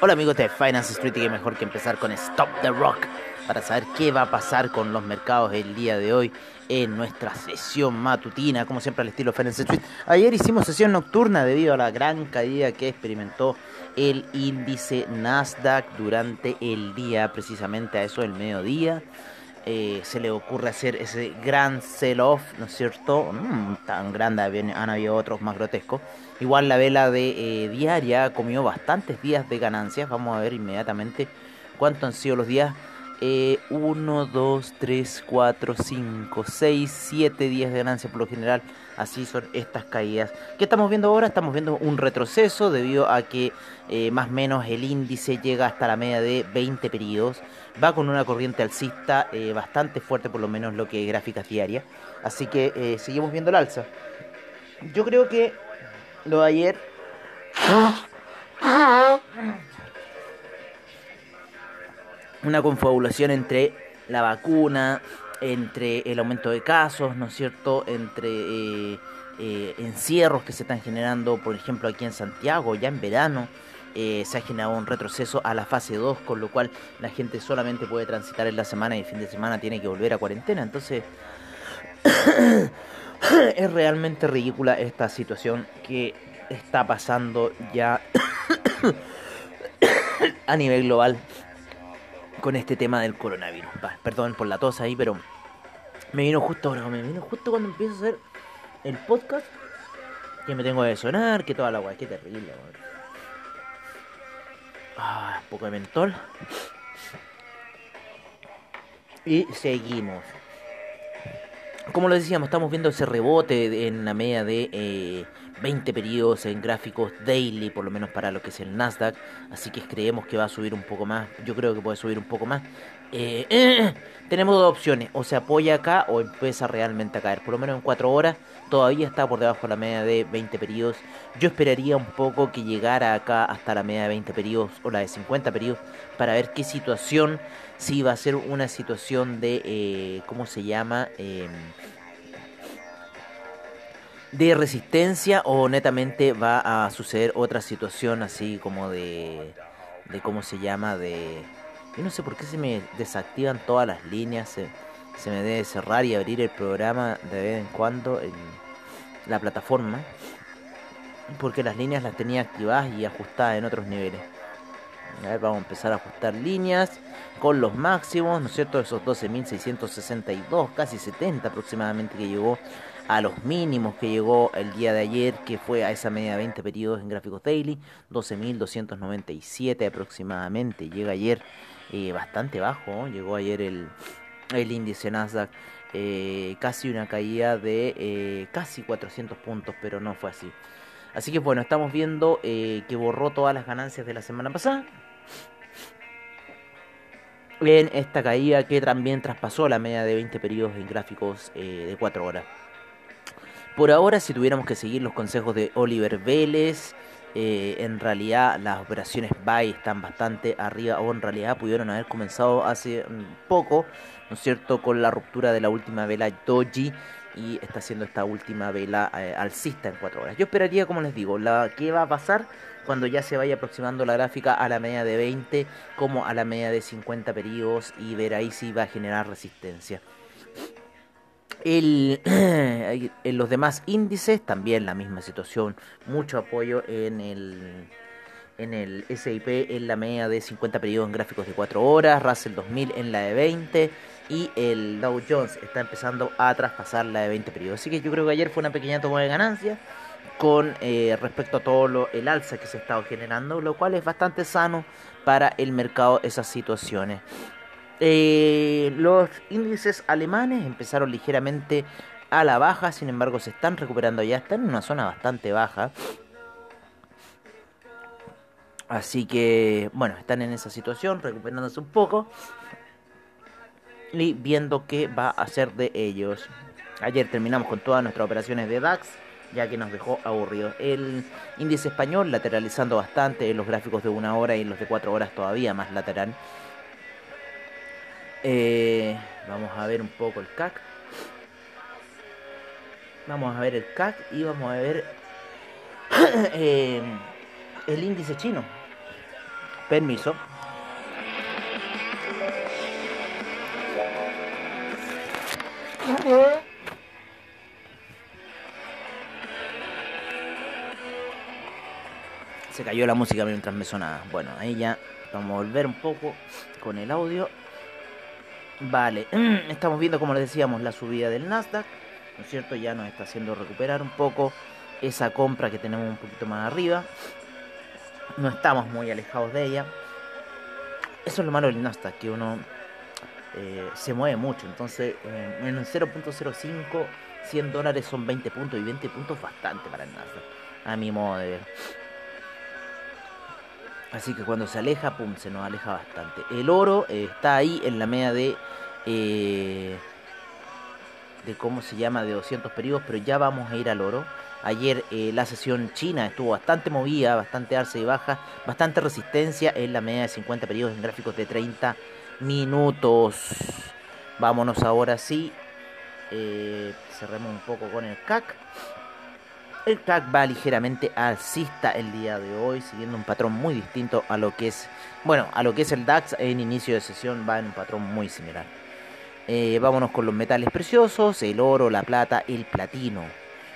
Hola amigos de Finance Street y qué mejor que empezar con Stop the Rock para saber qué va a pasar con los mercados el día de hoy en nuestra sesión matutina, como siempre al estilo Finance Street. Ayer hicimos sesión nocturna debido a la gran caída que experimentó el índice Nasdaq durante el día, precisamente a eso del mediodía. Eh, se le ocurre hacer ese gran sell-off, ¿no es cierto? Mm, tan grande, han habido otros más grotescos. Igual la vela de eh, diaria comió bastantes días de ganancias. Vamos a ver inmediatamente cuántos han sido los días. 1, 2, 3, 4, 5, 6, 7 días de ganancias por lo general. Así son estas caídas. ¿Qué estamos viendo ahora? Estamos viendo un retroceso debido a que eh, más o menos el índice llega hasta la media de 20 periodos. Va con una corriente alcista eh, bastante fuerte, por lo menos lo que es gráficas diarias. Así que eh, seguimos viendo el alza. Yo creo que lo de ayer. Una confabulación entre la vacuna, entre el aumento de casos, ¿no es cierto? Entre eh, eh, encierros que se están generando, por ejemplo, aquí en Santiago, ya en verano. Eh, se ha generado un retroceso a la fase 2, con lo cual la gente solamente puede transitar en la semana y el fin de semana tiene que volver a cuarentena. Entonces, es realmente ridícula esta situación que está pasando ya a nivel global con este tema del coronavirus. perdón por la tos ahí, pero me vino justo ahora, me vino justo cuando empiezo a hacer el podcast que me tengo que sonar, que toda la guay, qué terrible, Ah, un poco de mentol. Y seguimos como les decíamos, estamos viendo ese rebote en la media de 20 eh, periodos en gráficos daily, por lo menos para lo que es el Nasdaq. Así que creemos que va a subir un poco más. Yo creo que puede subir un poco más. Eh, tenemos dos opciones: o se apoya acá o empieza realmente a caer. Por lo menos en 4 horas todavía está por debajo de la media de 20 periodos. Yo esperaría un poco que llegara acá hasta la media de 20 periodos o la de 50 periodos para ver qué situación si va a ser una situación de, eh, ¿cómo se llama? De resistencia o netamente va a suceder otra situación así como de, de ¿cómo se llama? De... Yo no sé por qué se me desactivan todas las líneas, se, se me debe cerrar y abrir el programa de vez en cuando en la plataforma, porque las líneas las tenía activadas y ajustadas en otros niveles. A ver, vamos a empezar a ajustar líneas con los máximos, ¿no es cierto? Esos 12.662, casi 70 aproximadamente que llegó a los mínimos que llegó el día de ayer, que fue a esa media de 20 periodos en gráficos daily, 12.297 aproximadamente. Llega ayer eh, bastante bajo, llegó ayer el, el índice Nasdaq. Eh, casi una caída de eh, casi 400 puntos, pero no fue así. Así que bueno, estamos viendo que borró todas las ganancias de la semana pasada en esta caída que también traspasó la media de 20 periodos en gráficos de 4 horas. Por ahora, si tuviéramos que seguir los consejos de Oliver Vélez, eh, en realidad las operaciones buy están bastante arriba o en realidad pudieron haber comenzado hace poco, ¿no es cierto?, con la ruptura de la última vela Doji y está haciendo esta última vela eh, alcista en 4 horas. Yo esperaría, como les digo, la ¿qué va a pasar? cuando ya se vaya aproximando la gráfica a la media de 20 como a la media de 50 periodos y ver ahí si va a generar resistencia. En los demás índices también la misma situación, mucho apoyo en el en el SIP en la media de 50 periodos en gráficos de 4 horas, Russell 2000 en la de 20 y el Dow Jones está empezando a traspasar la de 20 periodos. Así que yo creo que ayer fue una pequeña toma de ganancia con eh, respecto a todo lo, el alza que se ha estado generando, lo cual es bastante sano para el mercado esas situaciones. Eh, los índices alemanes empezaron ligeramente a la baja, sin embargo se están recuperando ya, están en una zona bastante baja. Así que, bueno, están en esa situación, recuperándose un poco y viendo qué va a hacer de ellos. Ayer terminamos con todas nuestras operaciones de DAX, ya que nos dejó aburridos. El índice español lateralizando bastante, en los gráficos de una hora y los de cuatro horas todavía más lateral. Eh, vamos a ver un poco el CAC. Vamos a ver el CAC y vamos a ver eh, el índice chino. Permiso. Se cayó la música mientras me sonaba. Bueno, ahí ya vamos a volver un poco con el audio. Vale, estamos viendo, como les decíamos, la subida del Nasdaq. ¿No es cierto? Ya nos está haciendo recuperar un poco esa compra que tenemos un poquito más arriba. No estamos muy alejados de ella. Eso es lo malo del Nasdaq, que uno eh, se mueve mucho. Entonces, eh, en un 0.05, 100 dólares son 20 puntos y 20 puntos bastante para el Nasdaq, a mi modo de ver. Así que cuando se aleja, pum, se nos aleja bastante. El oro eh, está ahí en la media de. de cómo se llama, de 200 periodos, pero ya vamos a ir al oro. Ayer la sesión china estuvo bastante movida, bastante alza y baja, bastante resistencia en la media de 50 periodos en gráficos de 30 minutos. Vámonos ahora sí. Eh, cerremos un poco con el CAC. El CAC va ligeramente alcista el día de hoy, siguiendo un patrón muy distinto a lo que es, bueno, a lo que es el DAX en inicio de sesión va en un patrón muy similar. Eh, vámonos con los metales preciosos, el oro, la plata, el platino.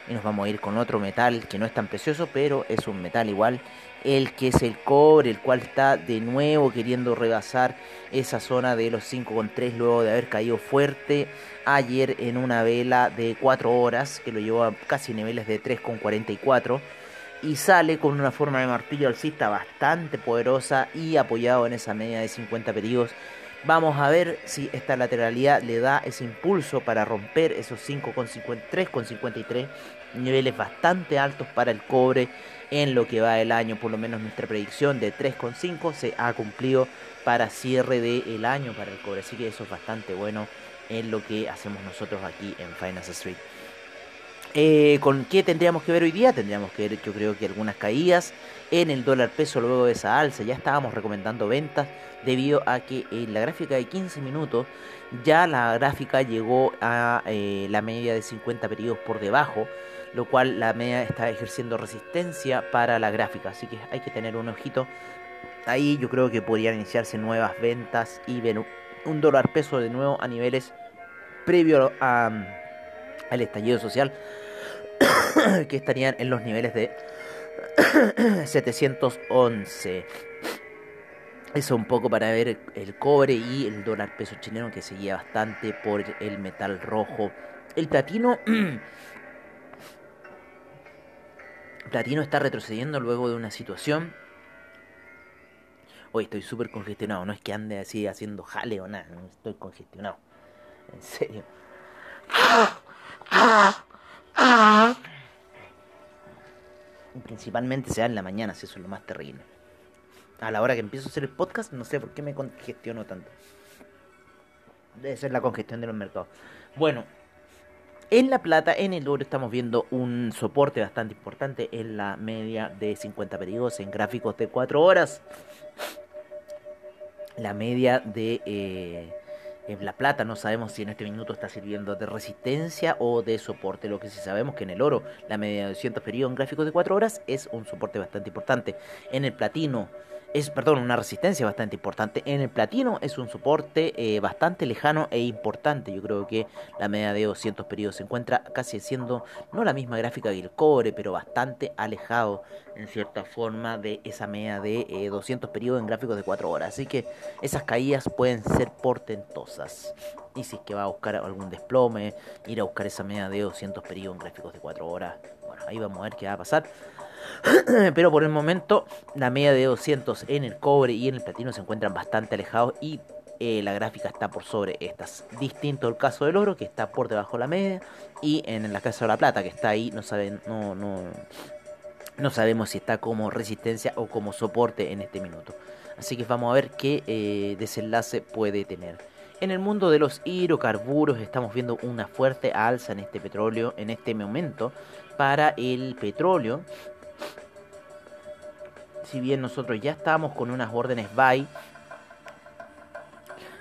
Y nos vamos a ir con otro metal que no es tan precioso, pero es un metal igual el que es el cobre, el cual está de nuevo queriendo rebasar esa zona de los 5,3 luego de haber caído fuerte ayer en una vela de 4 horas que lo llevó a casi niveles de 3,44 y sale con una forma de martillo alcista bastante poderosa y apoyado en esa media de 50 periodos. Vamos a ver si esta lateralidad le da ese impulso para romper esos 5,53,53 niveles bastante altos para el cobre en lo que va el año, por lo menos nuestra predicción de 3,5 se ha cumplido para cierre del año para el cobre, así que eso es bastante bueno en lo que hacemos nosotros aquí en Finance Street. Eh, ¿Con qué tendríamos que ver hoy día? Tendríamos que ver, yo creo que algunas caídas en el dólar peso luego de esa alza. Ya estábamos recomendando ventas debido a que en la gráfica de 15 minutos ya la gráfica llegó a eh, la media de 50 periodos por debajo lo cual la media está ejerciendo resistencia para la gráfica, así que hay que tener un ojito. Ahí yo creo que podrían iniciarse nuevas ventas y ver un dólar peso de nuevo a niveles previo al estallido social, que estarían en los niveles de 711. Eso un poco para ver el cobre y el dólar peso chileno que seguía bastante por el metal rojo. El platino Platino está retrocediendo luego de una situación. Hoy estoy súper congestionado. No es que ande así haciendo jale o nada. estoy congestionado. En serio. principalmente se da en la mañana, si eso es lo más terrible. A la hora que empiezo a hacer el podcast, no sé por qué me congestiono tanto. Debe ser la congestión de los mercados. Bueno, en la plata, en el oro, estamos viendo un soporte bastante importante en la media de 50 periodos en gráficos de 4 horas. La media de eh, en la plata no sabemos si en este minuto está sirviendo de resistencia o de soporte. Lo que sí sabemos que en el oro, la media de 200 periodos en gráficos de 4 horas es un soporte bastante importante. En el platino es, perdón, una resistencia bastante importante. En el platino es un soporte eh, bastante lejano e importante. Yo creo que la media de 200 periodos se encuentra casi siendo no la misma gráfica que el cobre, pero bastante alejado en cierta forma de esa media de 200 eh, periodos en gráficos de 4 horas. Así que esas caídas pueden ser portentosas. Y si es que va a buscar algún desplome, ir a buscar esa media de 200 periodos en gráficos de 4 horas, bueno, ahí vamos a ver qué va a pasar. Pero por el momento la media de 200 en el cobre y en el platino se encuentran bastante alejados y eh, la gráfica está por sobre estas. Distinto el caso del oro, que está por debajo de la media, y en la caso de la plata, que está ahí, no saben, no, no, no sabemos si está como resistencia o como soporte en este minuto. Así que vamos a ver qué eh, desenlace puede tener. En el mundo de los hidrocarburos estamos viendo una fuerte alza en este petróleo en este momento para el petróleo. Si bien nosotros ya estamos con unas órdenes buy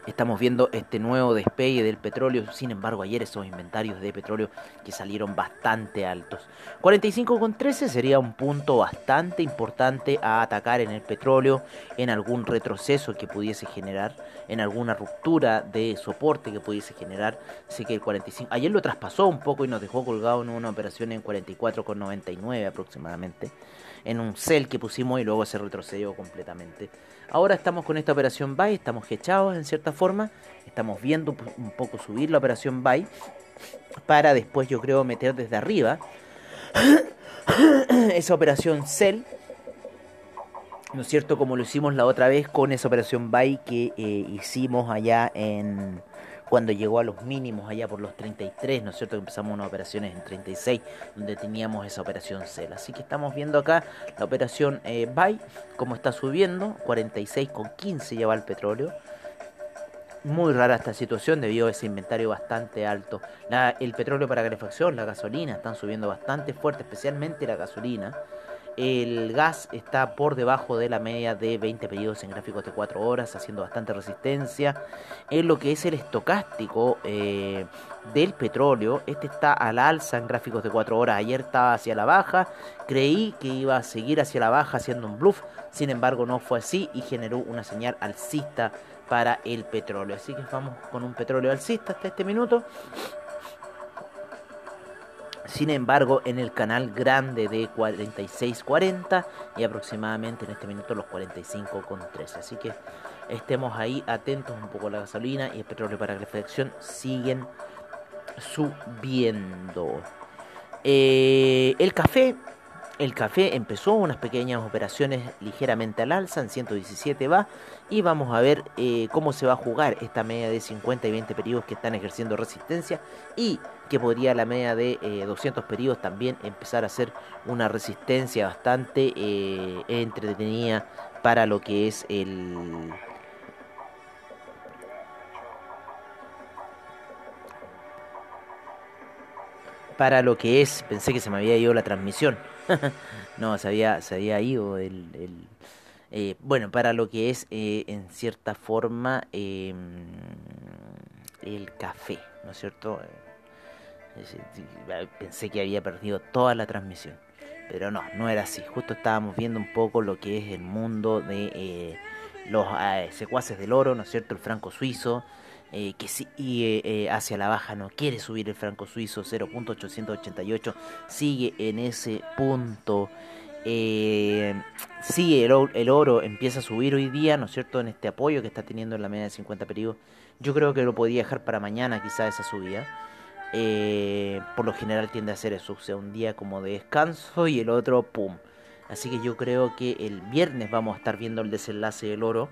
Estamos viendo este nuevo despegue del petróleo, sin embargo ayer esos inventarios de petróleo que salieron bastante altos. 45,13 sería un punto bastante importante a atacar en el petróleo, en algún retroceso que pudiese generar, en alguna ruptura de soporte que pudiese generar. Así que el 45, ayer lo traspasó un poco y nos dejó colgado en una operación en 44,99 aproximadamente, en un sell que pusimos y luego se retrocedió completamente. Ahora estamos con esta operación buy, estamos hechados en cierta forma, estamos viendo un poco subir la operación buy para después yo creo meter desde arriba esa operación sell, ¿no es cierto? Como lo hicimos la otra vez con esa operación buy que eh, hicimos allá en cuando llegó a los mínimos allá por los 33, ¿no es cierto? Empezamos unas operaciones en 36, donde teníamos esa operación CEL. Así que estamos viendo acá la operación eh, BUY, como está subiendo, 46,15 lleva el petróleo. Muy rara esta situación debido a ese inventario bastante alto. el petróleo para calefacción, la gasolina están subiendo bastante fuerte, especialmente la gasolina. El gas está por debajo de la media de 20 periodos en gráficos de 4 horas, haciendo bastante resistencia. En lo que es el estocástico eh, del petróleo, este está al alza en gráficos de 4 horas. Ayer estaba hacia la baja, creí que iba a seguir hacia la baja haciendo un bluff, sin embargo no fue así y generó una señal alcista para el petróleo. Así que vamos con un petróleo alcista hasta este minuto. Sin embargo, en el canal grande de 46.40 y aproximadamente en este minuto los 45.13. Así que estemos ahí atentos un poco la gasolina y el petróleo para reflexión siguen subiendo. Eh, el café el café empezó unas pequeñas operaciones ligeramente al alza, en 117 va, y vamos a ver eh, cómo se va a jugar esta media de 50 y 20 periodos que están ejerciendo resistencia y que podría la media de 200 eh, periodos también empezar a hacer una resistencia bastante eh, entretenida para lo que es el... Para lo que es, pensé que se me había ido la transmisión no, se había, se había ido el... Eh, bueno, para lo que es eh, en cierta forma em, el café, ¿no es cierto? Eh, pensé que había perdido toda la transmisión, pero no, no era así. Justo estábamos viendo un poco lo que es el mundo de los secuaces del oro, ¿no es cierto? El franco suizo, eh, que sí, eh, eh, hacia la baja no quiere subir el franco suizo 0.888 sigue en ese punto. Eh, sí el, el, oro empieza a subir hoy día no es cierto en este apoyo que está teniendo en la media de 50 periodos yo creo que lo podría dejar para mañana quizá esa subida. Por lo general tiende a hacer eso o sea un día como de descanso y el otro pum así que yo creo que el viernes vamos a estar viendo el desenlace del oro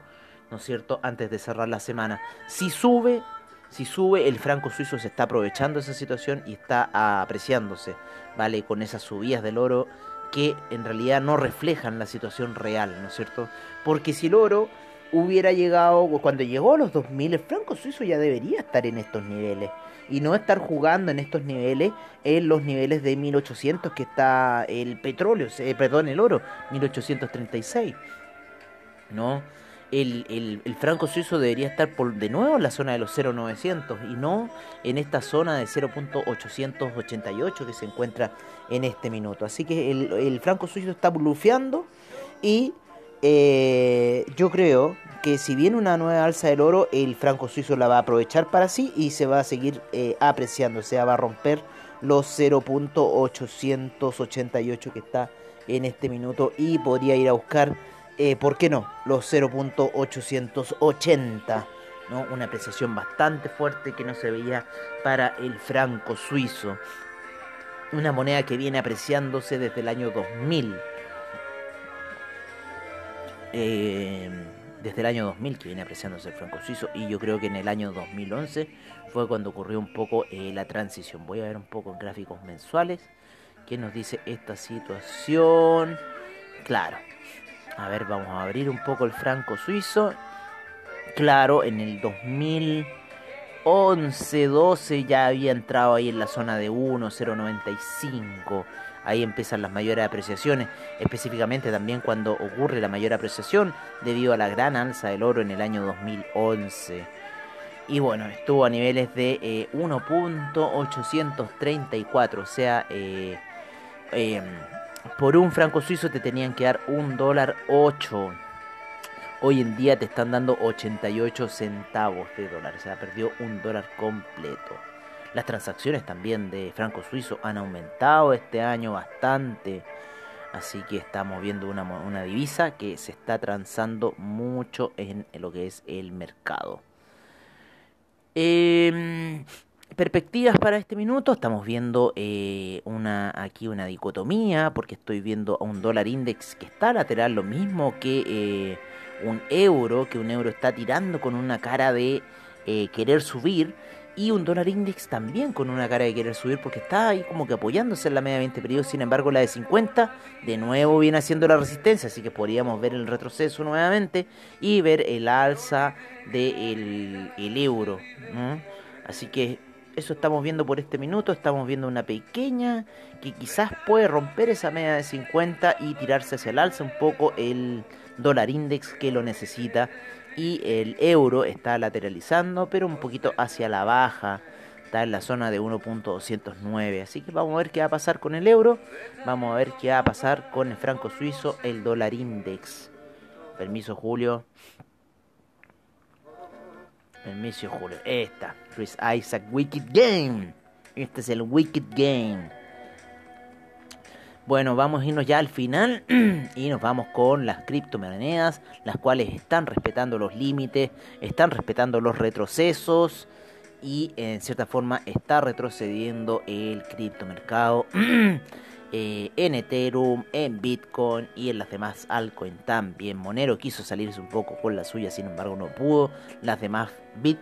¿no es cierto?, antes de cerrar la semana. Si sube, si sube, el franco suizo se está aprovechando esa situación y está apreciándose, ¿vale? Con esas subidas del oro que en realidad no reflejan la situación real, ¿no es cierto? Porque si el oro hubiera llegado, cuando llegó a los 2000, el franco suizo ya debería estar en estos niveles y no estar jugando en estos niveles, en los niveles de 1800 que está el petróleo, eh, perdón, el oro, 1836, ¿no? El, el, franco suizo debería estar por de nuevo en la zona de los 0,900 y no en esta zona de 0.888 que se encuentra en este minuto. Así que el, el franco suizo está blufeando y eh, yo creo que si viene una nueva alza del oro, el franco suizo la va a aprovechar para sí y se va a seguir eh, apreciando, o sea, va a romper los 0.888 que está en este minuto y podría ir a buscar eh, ¿por qué no? Los 0.880, ¿no? Una apreciación bastante fuerte que no se veía para el franco suizo. Una moneda que viene apreciándose desde el año 2000. Eh, desde el año 2000 que viene apreciándose el franco suizo y yo creo que en el año 2011 fue cuando ocurrió un poco eh, la transición. Voy a ver un poco en gráficos mensuales qué nos dice esta situación. Claro, a ver, vamos a abrir un poco el franco suizo. Claro, en el 2011, 12 ya había entrado ahí en la zona de 1,095 ahí empiezan las mayores apreciaciones, específicamente también cuando ocurre la mayor apreciación debido a la gran alza del oro en el año 2011. Y bueno, estuvo a niveles de 1.834, eh, o sea, eh, em, por un franco suizo te tenían que dar un dólar 8. Hoy en día te están dando 88 centavos de dólar, o sea, perdió un dólar completo. Las transacciones también de franco suizo han aumentado este año bastante. Así que estamos viendo una, divisa que se está transando mucho en lo que es el mercado. Em, perspectivas para este minuto. Estamos viendo eh, una, aquí una dicotomía porque estoy viendo a un dólar index que está lateral, lo mismo que eh, un euro, que un euro está tirando con una cara de eh, querer subir y un dólar index también con una cara de querer subir porque está ahí como que apoyándose en la media de 20 periodos. Sin embargo, la de 50 de nuevo viene haciendo la resistencia, así que podríamos ver el retroceso nuevamente y ver el alza del el euro. Así que eso estamos viendo por este minuto. Estamos viendo una pequeña que quizás puede romper esa media de 50 y tirarse hacia el alza un poco el dólar index que lo necesita y el euro está lateralizando, pero un poquito hacia la baja. Está en la zona de 1.209. Así que vamos a ver qué va a pasar con el euro. Vamos a ver qué va a pasar con el franco suizo, el dólar index. Permiso, Julio. Permiso, Julio. Esta. Chris Isaac Wicked Game. Este es el Wicked Game. Bueno, vamos a irnos ya al final y nos vamos con las criptomonedas, las cuales están respetando los límites, están respetando los retrocesos y en cierta forma está retrocediendo el criptomercado eh, en Ethereum, en Bitcoin y en las demás altcoins también. Monero quiso salirse un poco con la suya, sin embargo no pudo. Las demás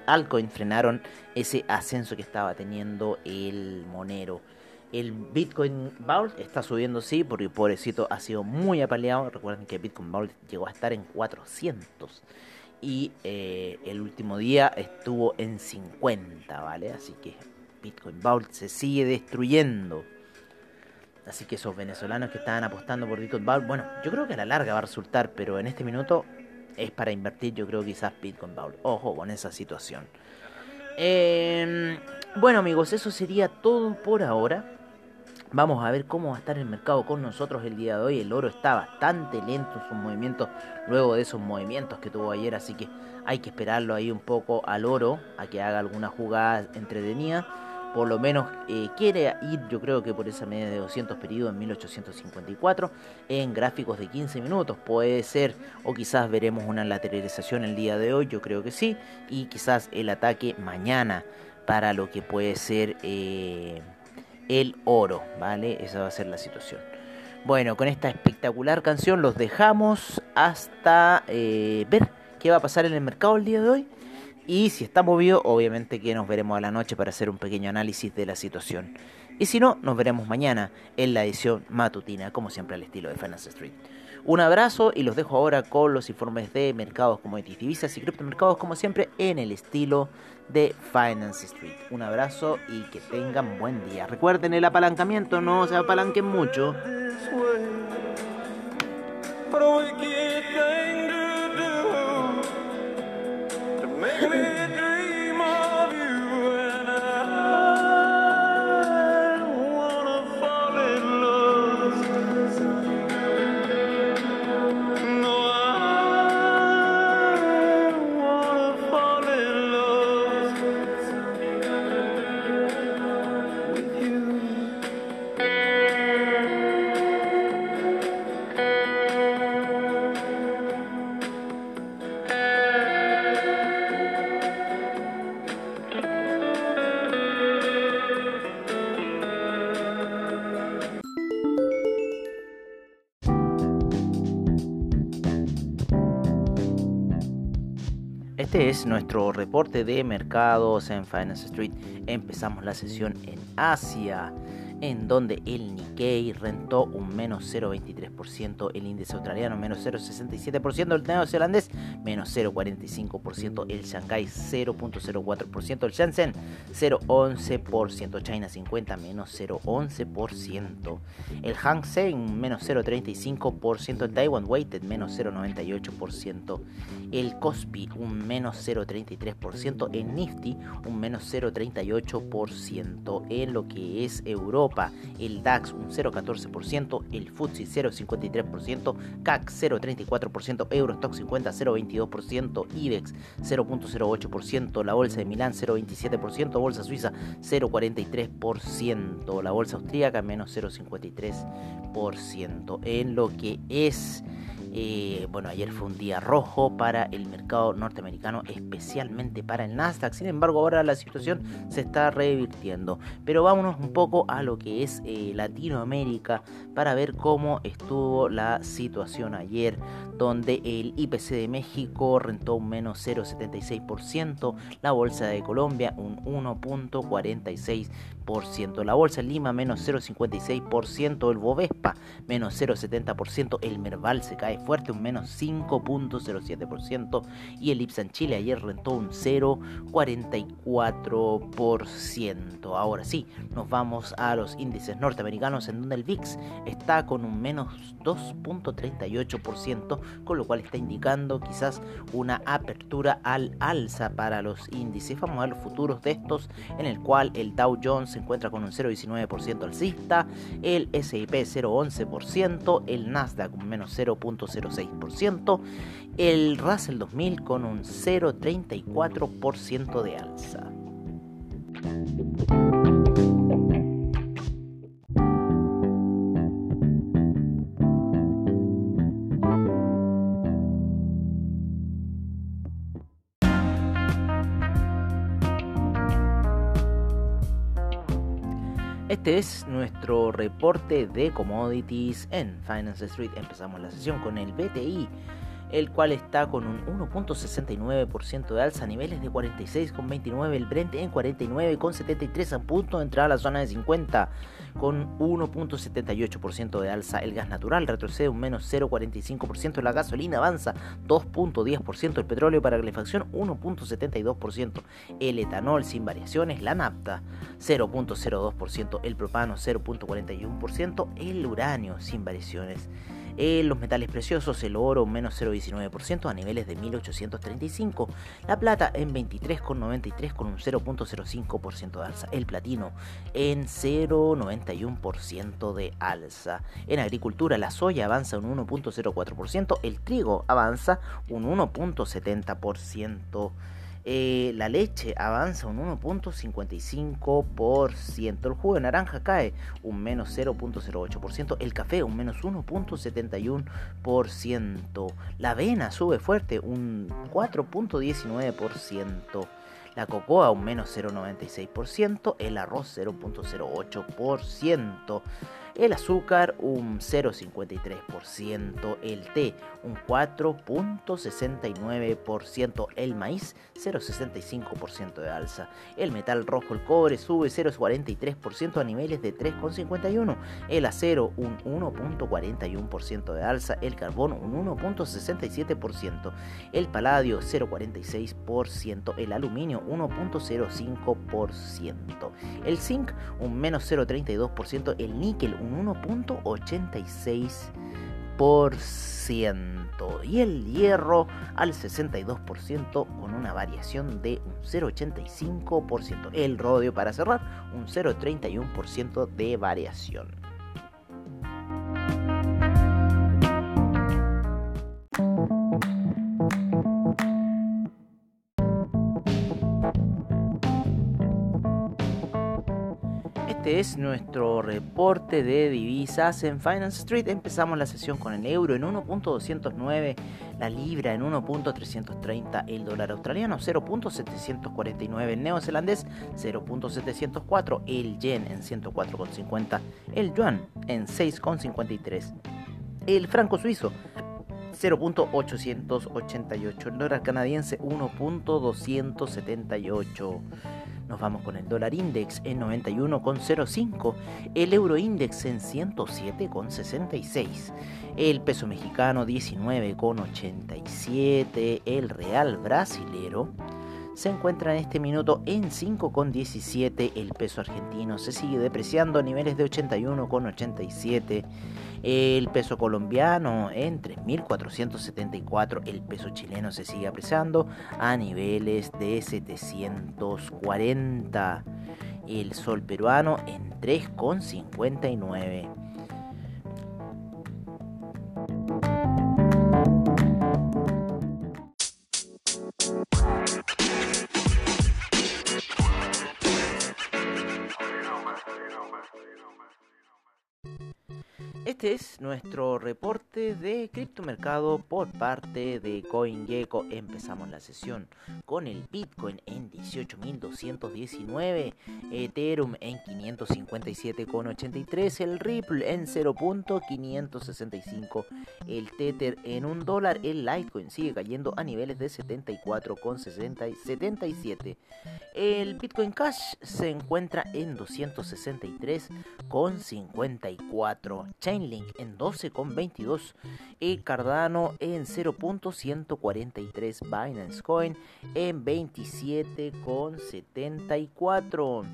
altcoins frenaron ese ascenso que estaba teniendo el Monero. El Bitcoin Vault está subiendo, sí, porque pobrecito ha sido muy apaleado. Recuerden que Bitcoin Vault llegó a estar en 400 y eh, el último día estuvo en 50, ¿vale? Así que Bitcoin Vault se sigue destruyendo. Así que esos venezolanos que estaban apostando por Bitcoin Vault, bueno, yo creo que a la larga va a resultar, pero en este minuto es para invertir, yo creo quizás Bitcoin Vault. Ojo con esa situación. Em, bueno amigos, eso sería todo por ahora. Vamos a ver cómo va a estar el mercado con nosotros el día de hoy. El oro está bastante lento en sus movimientos luego de esos movimientos que tuvo ayer, así que hay que esperarlo ahí un poco al oro a que haga alguna jugada entretenida. Por lo menos eh, quiere ir, yo creo que por esa media de 200 periodos en 1854 en gráficos de 15 minutos. Puede ser, o quizás veremos una lateralización el día de hoy, yo creo que sí, y quizás el ataque mañana para lo que puede ser. Eh, el oro, ¿vale? Esa va a ser la situación. Bueno, con esta espectacular canción los dejamos hasta eh, ver qué va a pasar en el mercado el día de hoy. Y si está movido, obviamente que nos veremos a la noche para hacer un pequeño análisis de la situación. Y si no, nos veremos mañana en la edición matutina, como siempre al estilo de Finance Street. Un abrazo y los dejo ahora con los informes de mercados, como divisas y criptomercados, como siempre, en el estilo de Finance Street. Un abrazo y que tengan buen día. Recuerden el apalancamiento, no se apalanquen mucho. baby. Este es nuestro reporte de mercados en Finance Street. Empezamos la sesión en Asia en donde el Nikkei rentó un menos 0,23%, el índice australiano menos 0,67%, el neozelandés menos 0,45%, el Shanghai 0,04%, el Shenzhen 0,11%, China 50 menos 0,11%, el Hang Seng menos 0,35%, el Taiwan Weighted menos 0,98%, el Kospi un menos 0,33%, el Nifty un menos 0,38% en lo que es Europa el DAX un 0,14%, el FTSE 0,53%, CAC 0,34%, Eurostock 50 0,22%, IBEX 0,08%, la bolsa de Milán 0,27%, bolsa suiza 0,43%, la bolsa austríaca menos 0,53%. En lo que es eh, bueno, ayer fue un día rojo para el mercado norteamericano, especialmente para el Nasdaq. Sin embargo, ahora la situación se está revirtiendo. Pero vámonos un poco a lo que es eh, Latinoamérica para ver cómo estuvo la situación ayer, donde el IPC de México rentó un menos 0,76%, la bolsa de Colombia un 1,46%, la bolsa de Lima menos 0,56%, el Bovespa menos 0,70%, el Merval se cae fuerte, un menos 5.07%. Y el IPSA en Chile ayer rentó un 0.44%. Ahora sí, nos vamos a los índices norteamericanos en donde el VIX está con un menos 2.38%, con lo cual está indicando quizás una apertura al alza para los índices. Vamos a los futuros de estos, en el cual el Dow Jones se encuentra con un 0.19% alcista, el SIP 0.11%, el Nasdaq un menos 0.0 0,06%, el Russell 2000 con un 0,34% de alza. Este es nuestro reporte de commodities en Finance Street. Empezamos la sesión con el BTI el cual está con un 1.69% de alza niveles de 46,29, el Brent en 49,73 a punto de entrar a la zona de 50 con 1.78% de alza, el gas natural retrocede un menos 0.45%, la gasolina avanza 2.10%, el petróleo para calefacción 1.72%, el etanol sin variaciones, la nafta 0.02%, el propano 0.41%, el uranio sin variaciones en los metales preciosos, el oro menos 0,19% a niveles de 1835. La plata en 23,93 con un 0,05% de alza. El platino en 0,91% de alza. En agricultura la soya avanza un 1,04%. El trigo avanza un 1,70%. Eh, la leche avanza un 1.55%, el jugo de naranja cae un menos 0.08%, el café un menos 1.71%, la avena sube fuerte un 4.19%. La cocoa un menos 0,96%, el arroz 0.08%, el azúcar un 0,53%, el té un 4.69%, el maíz 0,65% de alza, el metal rojo, el cobre sube 0,43% a niveles de 3,51%, el acero un 1.41% de alza, el carbón un 1.67%, el paladio 0,46%, el aluminio 1.05%, el zinc un menos 0,32%, el níquel un 1.86% y el hierro al 62% con una variación de un 0.85%. El rodio para cerrar un 0.31% de variación. Este es nuestro reporte de divisas en Finance Street. Empezamos la sesión con el euro en 1.209, la libra en 1.330, el dólar australiano 0.749, el neozelandés 0.704, el yen en 104.50, el yuan en 6.53, el franco suizo 0.888. El dólar canadiense 1.278. Nos vamos con el dólar index en 91,05, el euro index en 107,66, el peso mexicano 19,87, el real brasilero se encuentra en este minuto en 5,17. El peso argentino se sigue depreciando a niveles de 81,87. El peso colombiano en 3.474. El peso chileno se sigue apreciando a niveles de 740. El sol peruano en 3,59. Es nuestro reporte de criptomercado por parte de CoinGecko. Empezamos la sesión con el Bitcoin en 18.219, Ethereum en 557,83, el Ripple en 0.565, el Tether en 1 dólar, el Litecoin sigue cayendo a niveles de 74,77. El Bitcoin Cash se encuentra en 263,54. Chainlink en 12,22 y Cardano en 0.143 Binance Coin en 27,74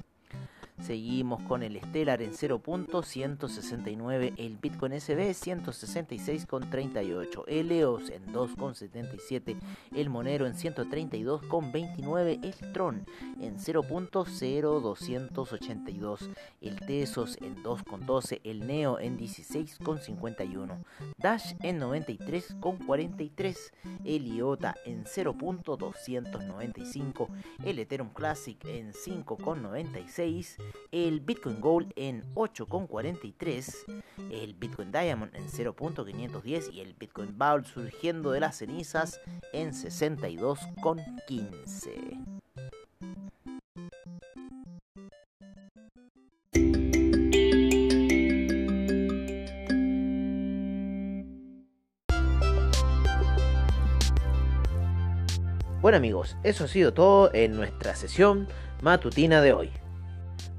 Seguimos con el Stellar en 0.169, el Bitcoin SB 166.38, el EOS en 2.77, el Monero en 132.29, el Tron en 0.0282, el Tesos en 2.12, el Neo en 16.51, Dash en 93.43, el IOTA en 0.295, el Ethereum Classic en 5.96, el Bitcoin Gold en 8,43, el Bitcoin Diamond en 0.510 y el Bitcoin Bowl surgiendo de las cenizas en 62,15. Bueno amigos, eso ha sido todo en nuestra sesión matutina de hoy.